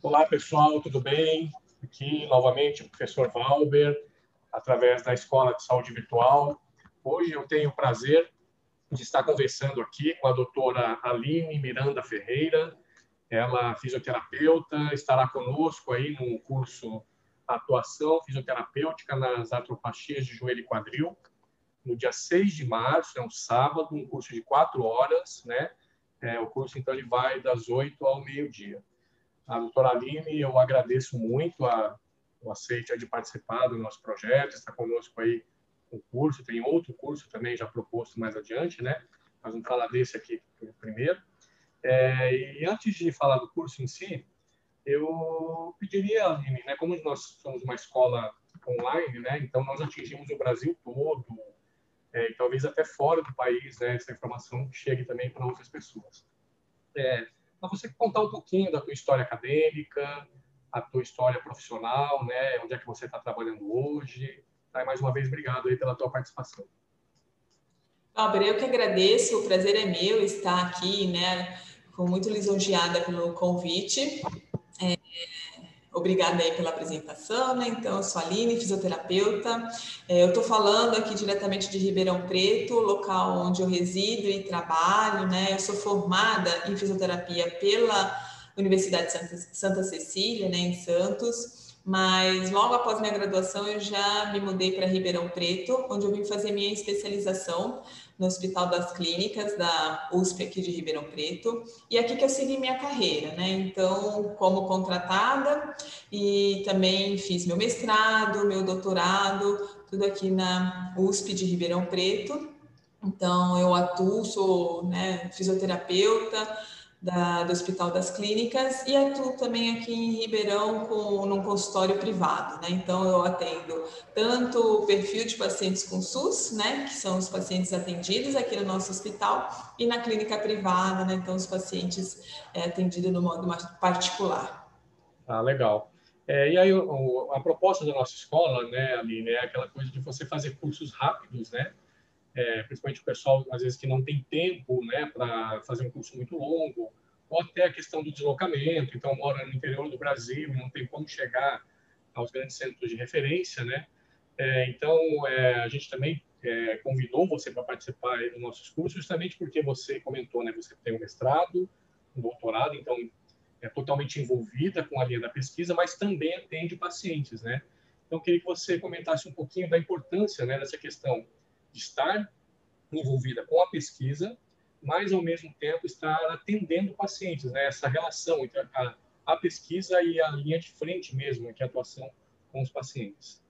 Olá, pessoal, tudo bem? Aqui, novamente, o professor Valber, através da Escola de Saúde Virtual. Hoje eu tenho o prazer de estar conversando aqui com a doutora Aline Miranda Ferreira. Ela é fisioterapeuta, estará conosco aí no curso Atuação Fisioterapêutica nas Artropastias de Joelho e Quadril, no dia 6 de março, é um sábado, um curso de quatro horas, né? É, o curso, então, ele vai das 8 ao meio-dia. A doutora Aline, eu agradeço muito a, o aceite de participar do nosso projeto, está conosco aí um curso, tem outro curso também já proposto mais adiante, né? Mas vamos falar desse aqui primeiro. É, e antes de falar do curso em si, eu pediria, Aline, né, como nós somos uma escola online, né, então nós atingimos o Brasil todo, é, e talvez até fora do país, né, essa informação chegue também para outras pessoas. É, para você contar um pouquinho da tua história acadêmica, a tua história profissional, né, onde é que você está trabalhando hoje. Tá? E mais uma vez, obrigado aí pela tua participação. Albert, eu que agradeço, o prazer é meu estar aqui, né, muito lisonjeada pelo convite. Obrigada aí pela apresentação, né? Então, eu sou a Aline, fisioterapeuta. É, eu estou falando aqui diretamente de Ribeirão Preto, local onde eu resido e trabalho, né? Eu sou formada em fisioterapia pela Universidade Santa, Santa Cecília, né, em Santos. Mas logo após minha graduação, eu já me mudei para Ribeirão Preto, onde eu vim fazer minha especialização no Hospital das Clínicas da USP aqui de Ribeirão Preto, e é aqui que eu segui minha carreira, né? Então, como contratada e também fiz meu mestrado, meu doutorado, tudo aqui na USP de Ribeirão Preto. Então, eu atuo, sou né, fisioterapeuta, da, do Hospital das Clínicas e atuo também aqui em Ribeirão com num consultório privado, né? Então eu atendo tanto o perfil de pacientes com SUS, né, que são os pacientes atendidos aqui no nosso hospital, e na clínica privada, né? Então os pacientes é, atendidos no modo particular. Ah, legal. É, e aí o, a proposta da nossa escola, né, Aline, é aquela coisa de você fazer cursos rápidos, né? É, principalmente o pessoal, às vezes, que não tem tempo né, para fazer um curso muito longo, ou até a questão do deslocamento, então mora no interior do Brasil e não tem como chegar aos grandes centros de referência, né? É, então, é, a gente também é, convidou você para participar dos nossos cursos, justamente porque você comentou, né? Você tem um mestrado, um doutorado, então é totalmente envolvida com a linha da pesquisa, mas também atende pacientes, né? Então, queria que você comentasse um pouquinho da importância né, dessa questão estar envolvida com a pesquisa, mas ao mesmo tempo estar atendendo pacientes, né? Essa relação entre a, a pesquisa e a linha de frente mesmo, que é a atuação com os pacientes.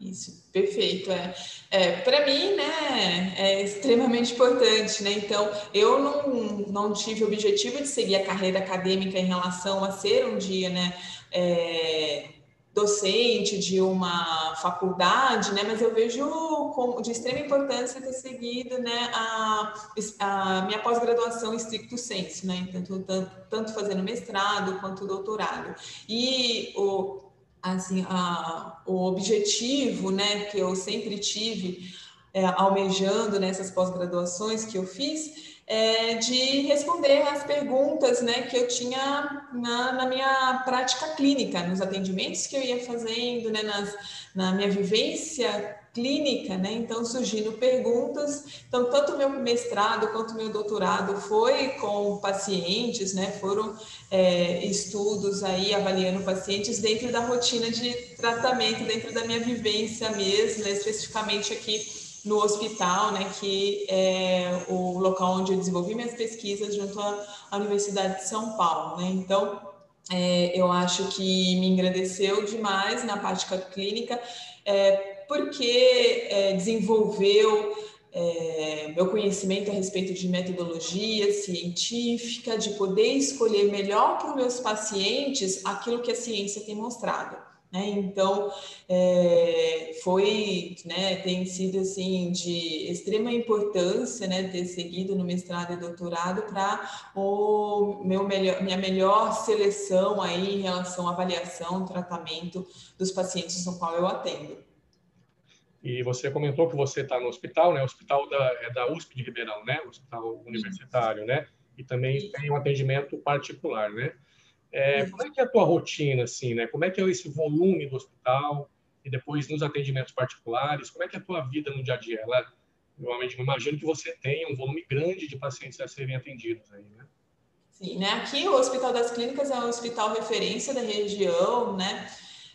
Isso, perfeito. É, é para mim, né, é extremamente importante, né? Então, eu não, não tive o objetivo de seguir a carreira acadêmica em relação a ser um dia, né, é, docente de uma faculdade, né, mas eu vejo como de extrema importância ter seguido, né, a, a minha pós-graduação em stricto senso, né, tanto, tanto, tanto fazendo mestrado quanto doutorado. E o, assim, a, o objetivo, né, que eu sempre tive é, almejando nessas pós-graduações que eu fiz, é, de responder às perguntas né, que eu tinha na, na, minha prática clínica, nos atendimentos que eu ia fazendo, né, nas, na minha vivência clínica, né? Então surgindo perguntas. Então tanto meu mestrado quanto meu doutorado foi com pacientes, né? Foram é, estudos aí avaliando pacientes dentro da rotina de tratamento, dentro da minha vivência mesmo, né? especificamente aqui no hospital, né, que é o local onde eu desenvolvi minhas pesquisas junto à, Universidade de São Paulo, né? Então, é, eu acho que me engrandeceu demais na prática clínica, é, porque é, desenvolveu é, meu conhecimento a respeito de metodologia científica, de poder escolher melhor para os meus pacientes aquilo que a ciência tem mostrado. Né? Então, é, foi, né, tem sido assim de extrema importância, né, ter seguido no mestrado e doutorado para o meu melhor, minha melhor seleção aí em relação à avaliação, tratamento dos pacientes no qual eu atendo. E você comentou que você está no hospital, né? O hospital da, é da USP de Ribeirão, né? O hospital universitário, né? E também tem um atendimento particular, né? É, como é que é a tua rotina, assim, né? Como é que é esse volume do hospital e depois nos atendimentos particulares? Como é que é a tua vida no dia a dia? Ela, eu imagino que você tenha um volume grande de pacientes a serem atendidos aí, né? Sim, né? Aqui o Hospital das Clínicas é um hospital referência da região, né?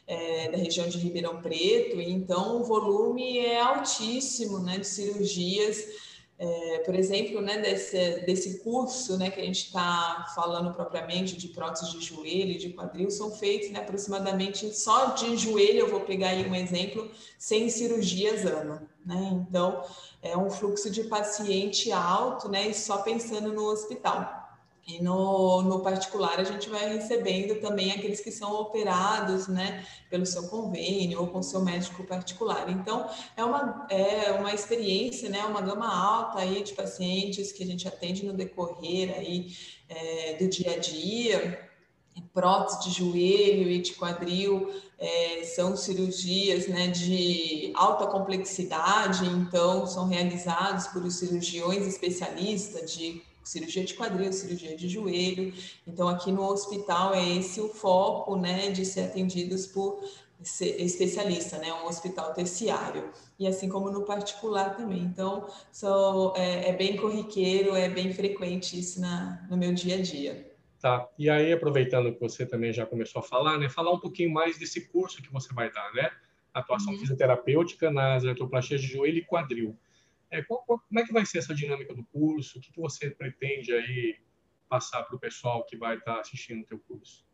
É, da região de Ribeirão Preto, então o volume é altíssimo, né? De cirurgias é, por exemplo, né, desse, desse curso né, que a gente está falando propriamente de prótese de joelho e de quadril, são feitos né, aproximadamente só de joelho, eu vou pegar aí um exemplo, 100 cirurgias ano. Né? Então, é um fluxo de paciente alto né, e só pensando no hospital. E no, no particular, a gente vai recebendo também aqueles que são operados, né, pelo seu convênio ou com seu médico particular. Então, é uma, é uma experiência, né, uma gama alta aí de pacientes que a gente atende no decorrer aí é, do dia a dia. Prótese de joelho e de quadril é, são cirurgias né, de alta complexidade, então são realizados por cirurgiões especialistas de cirurgia de quadril, cirurgia de joelho. Então, aqui no hospital é esse o foco, né, de ser atendidos por especialista, né, um hospital terciário. E assim como no particular também. Então, é, é bem corriqueiro, é bem frequente isso na, no meu dia a dia. Tá. E aí, aproveitando que você também já começou a falar, né, falar um pouquinho mais desse curso que você vai dar, né? Atuação uhum. fisioterapêutica nas artroplastias de joelho e quadril. É, qual, qual, como é que vai ser essa dinâmica do curso? O que, que você pretende aí passar para o pessoal que vai estar tá assistindo o teu curso?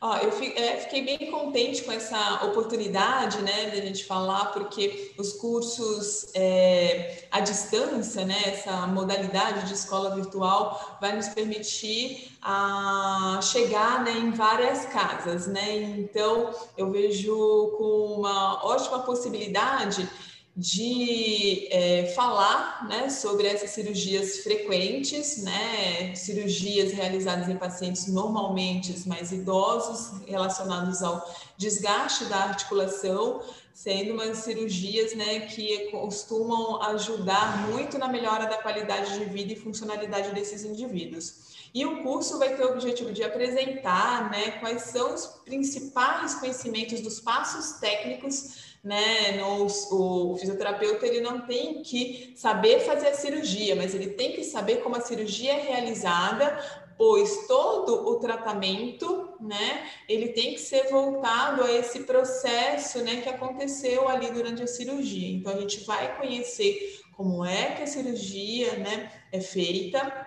Ó, eu é, fiquei bem contente com essa oportunidade, né, de a gente falar, porque os cursos é, à distância, né, essa modalidade de escola virtual vai nos permitir a chegar, né, em várias casas, né. Então, eu vejo com uma ótima possibilidade de é, falar né, sobre essas cirurgias frequentes, né, cirurgias realizadas em pacientes normalmente mais idosos, relacionados ao desgaste da articulação, sendo umas cirurgias né, que costumam ajudar muito na melhora da qualidade de vida e funcionalidade desses indivíduos. E o curso vai ter o objetivo de apresentar né, quais são os principais conhecimentos dos passos técnicos né? O, o, fisioterapeuta ele não tem que saber fazer a cirurgia, mas ele tem que saber como a cirurgia é realizada, pois todo o tratamento, né? Ele tem que ser voltado a esse processo, né? Que aconteceu ali durante a cirurgia. Então a gente vai conhecer como é que a cirurgia, né? É feita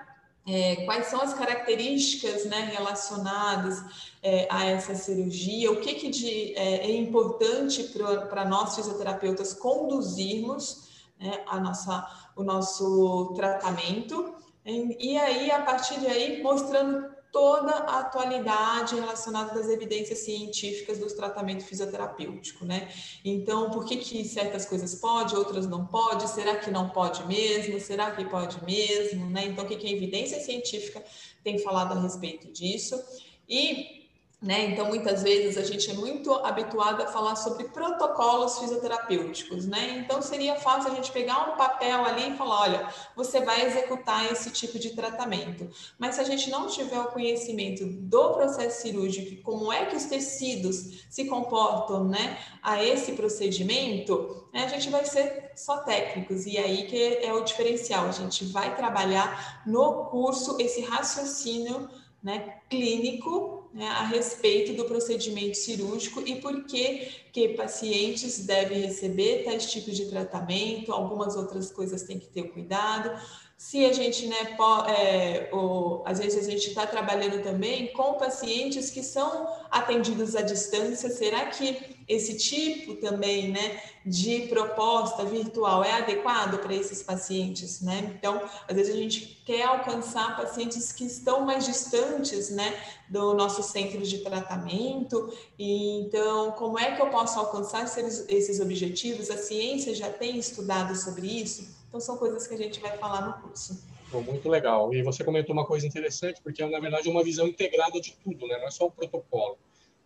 é, quais são as características né, relacionadas é, a essa cirurgia, o que, que de, é, é importante para nós fisioterapeutas conduzirmos né, a nossa, o nosso tratamento, e aí, a partir de aí, mostrando toda a atualidade relacionada às evidências científicas do tratamento fisioterapêutico, né? Então, por que, que certas coisas pode, outras não pode? Será que não pode mesmo? Será que pode mesmo? Né? Então, o que, que a evidência científica tem falado a respeito disso? E né? Então, muitas vezes a gente é muito habituado a falar sobre protocolos fisioterapêuticos, né? Então, seria fácil a gente pegar um papel ali e falar: olha, você vai executar esse tipo de tratamento. Mas se a gente não tiver o conhecimento do processo cirúrgico, como é que os tecidos se comportam, né, a esse procedimento, né, a gente vai ser só técnicos. E aí que é o diferencial: a gente vai trabalhar no curso esse raciocínio né, clínico né, a respeito do procedimento cirúrgico e por que, que pacientes devem receber tais tipos de tratamento, algumas outras coisas tem que ter cuidado. Se a gente, né, é, ou, às vezes a gente está trabalhando também com pacientes que são atendidos à distância, será que esse tipo também, né, de proposta virtual é adequado para esses pacientes, né? Então, às vezes a gente quer alcançar pacientes que estão mais distantes, né, do nosso centro de tratamento. E então, como é que eu posso alcançar esses, esses objetivos? A ciência já tem estudado sobre isso. Então, são coisas que a gente vai falar no curso. muito legal. E você comentou uma coisa interessante, porque é, na verdade, uma visão integrada de tudo, né? Não é só o protocolo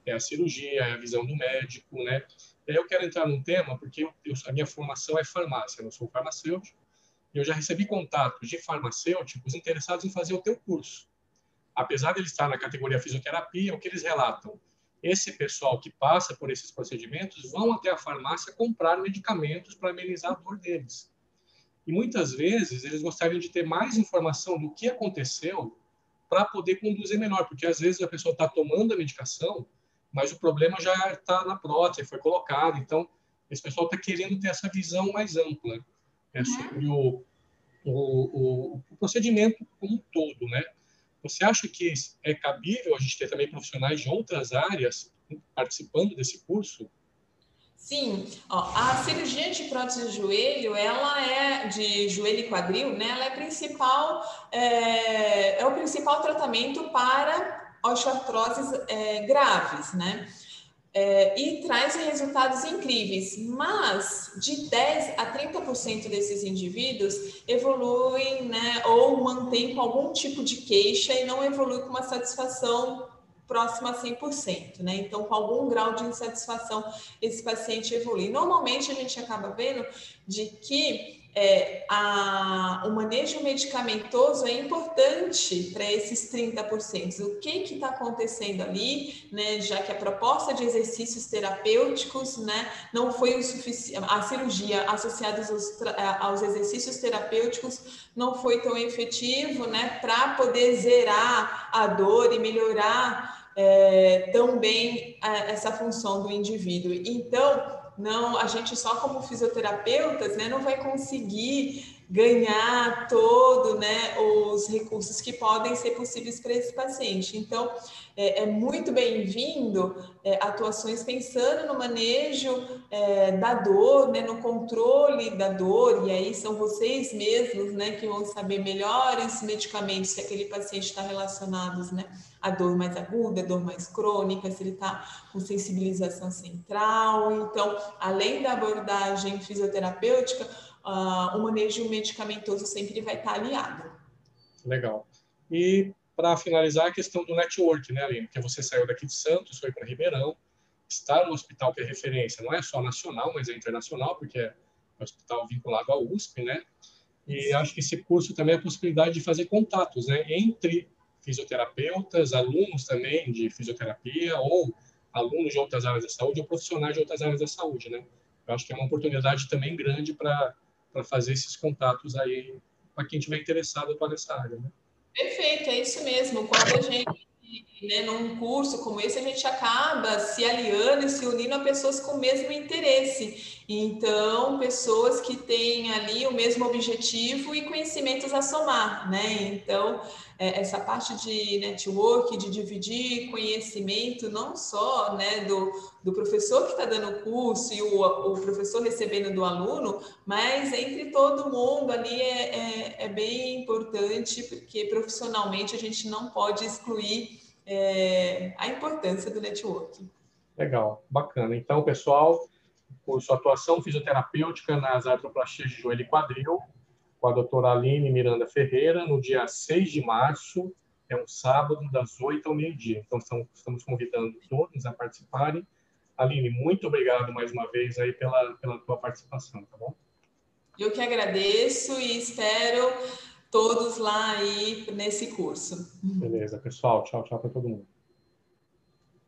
é a cirurgia, é a visão do médico, né? Eu quero entrar num tema porque eu, a minha formação é farmácia, eu sou farmacêutico, e eu já recebi contatos de farmacêuticos interessados em fazer o teu curso. apesar de ele estar na categoria fisioterapia, o que eles relatam? Esse pessoal que passa por esses procedimentos vão até a farmácia comprar medicamentos para amenizar a dor deles. E muitas vezes eles gostariam de ter mais informação do que aconteceu para poder conduzir melhor, porque às vezes a pessoa está tomando a medicação, mas o problema já está na prótese, foi colocado. Então, esse pessoal está querendo ter essa visão mais ampla né, uhum. sobre o, o, o, o, procedimento como um todo, né? Você acha que é cabível a gente ter também profissionais de outras áreas participando desse curso? Sim, ó, a cirurgia de prótese de joelho, ela é de joelho e quadril, né? Ela é principal, é, é o principal tratamento para osteoartroses é, graves, né? É, e traz resultados incríveis, mas de 10 a 30% desses indivíduos evoluem, né, ou mantêm com algum tipo de queixa e não evoluem com uma satisfação próxima a 100%, né? Então, com algum grau de insatisfação, esse paciente evolui. Normalmente, a gente acaba vendo de que é, a, o manejo medicamentoso é importante para esses 30%. O que está acontecendo ali, né, já que a proposta de exercícios terapêuticos né, não foi o suficiente, a cirurgia associada aos, aos, exercícios terapêuticos não foi tão efetivo né, para poder zerar a dor e melhorar é, também essa função do indivíduo. Então, não, a gente só como fisioterapeutas, né, não vai conseguir ganhar todo, né, os recursos que podem ser possíveis para esse paciente. Então, é, é muito bem-vindo é, atuações pensando no manejo é, da dor, né, no controle da dor, e aí são vocês mesmos, né, que vão saber melhores medicamentos se aquele paciente está relacionados, né, a dor mais aguda, a dor mais crônica, se ele está com sensibilização central. Então, além da abordagem fisioterapêutica, uh, o manejo medicamentoso sempre vai estar tá aliado. Legal. E para finalizar, a questão do network, né, Aline? Porque você saiu daqui de Santos, foi para Ribeirão, está no hospital que é referência, não é só nacional, mas é internacional, porque é um hospital vinculado à USP, né? E acho que esse curso também é a possibilidade de fazer contatos, né, entre fisioterapeutas, alunos também de fisioterapia ou alunos de outras áreas da saúde ou profissionais de outras áreas da saúde, né? Eu acho que é uma oportunidade também grande para fazer esses contatos aí para quem tiver interessado em atuar nessa área, né? Perfeito, é isso mesmo. Quando a gente né, num curso como esse, a gente acaba se aliando e se unindo a pessoas com o mesmo interesse. Então, pessoas que têm ali o mesmo objetivo e conhecimentos a somar, né? Então, é, essa parte de network, de dividir conhecimento, não só né, do, do professor que está dando o curso e o, o professor recebendo do aluno, mas entre todo mundo ali é, é, é bem importante, porque profissionalmente a gente não pode excluir é, a importância do networking. Legal, bacana. Então, pessoal, curso Atuação Fisioterapêutica nas Artroplastias de Joelho e Quadril, com a doutora Aline Miranda Ferreira, no dia 6 de março, é um sábado, das 8 ao meio-dia. Então, estamos convidando todos a participarem. Aline, muito obrigado mais uma vez aí pela, pela tua participação, tá bom? Eu que agradeço e espero todos lá aí nesse curso. Beleza, pessoal. Tchau, tchau para todo mundo.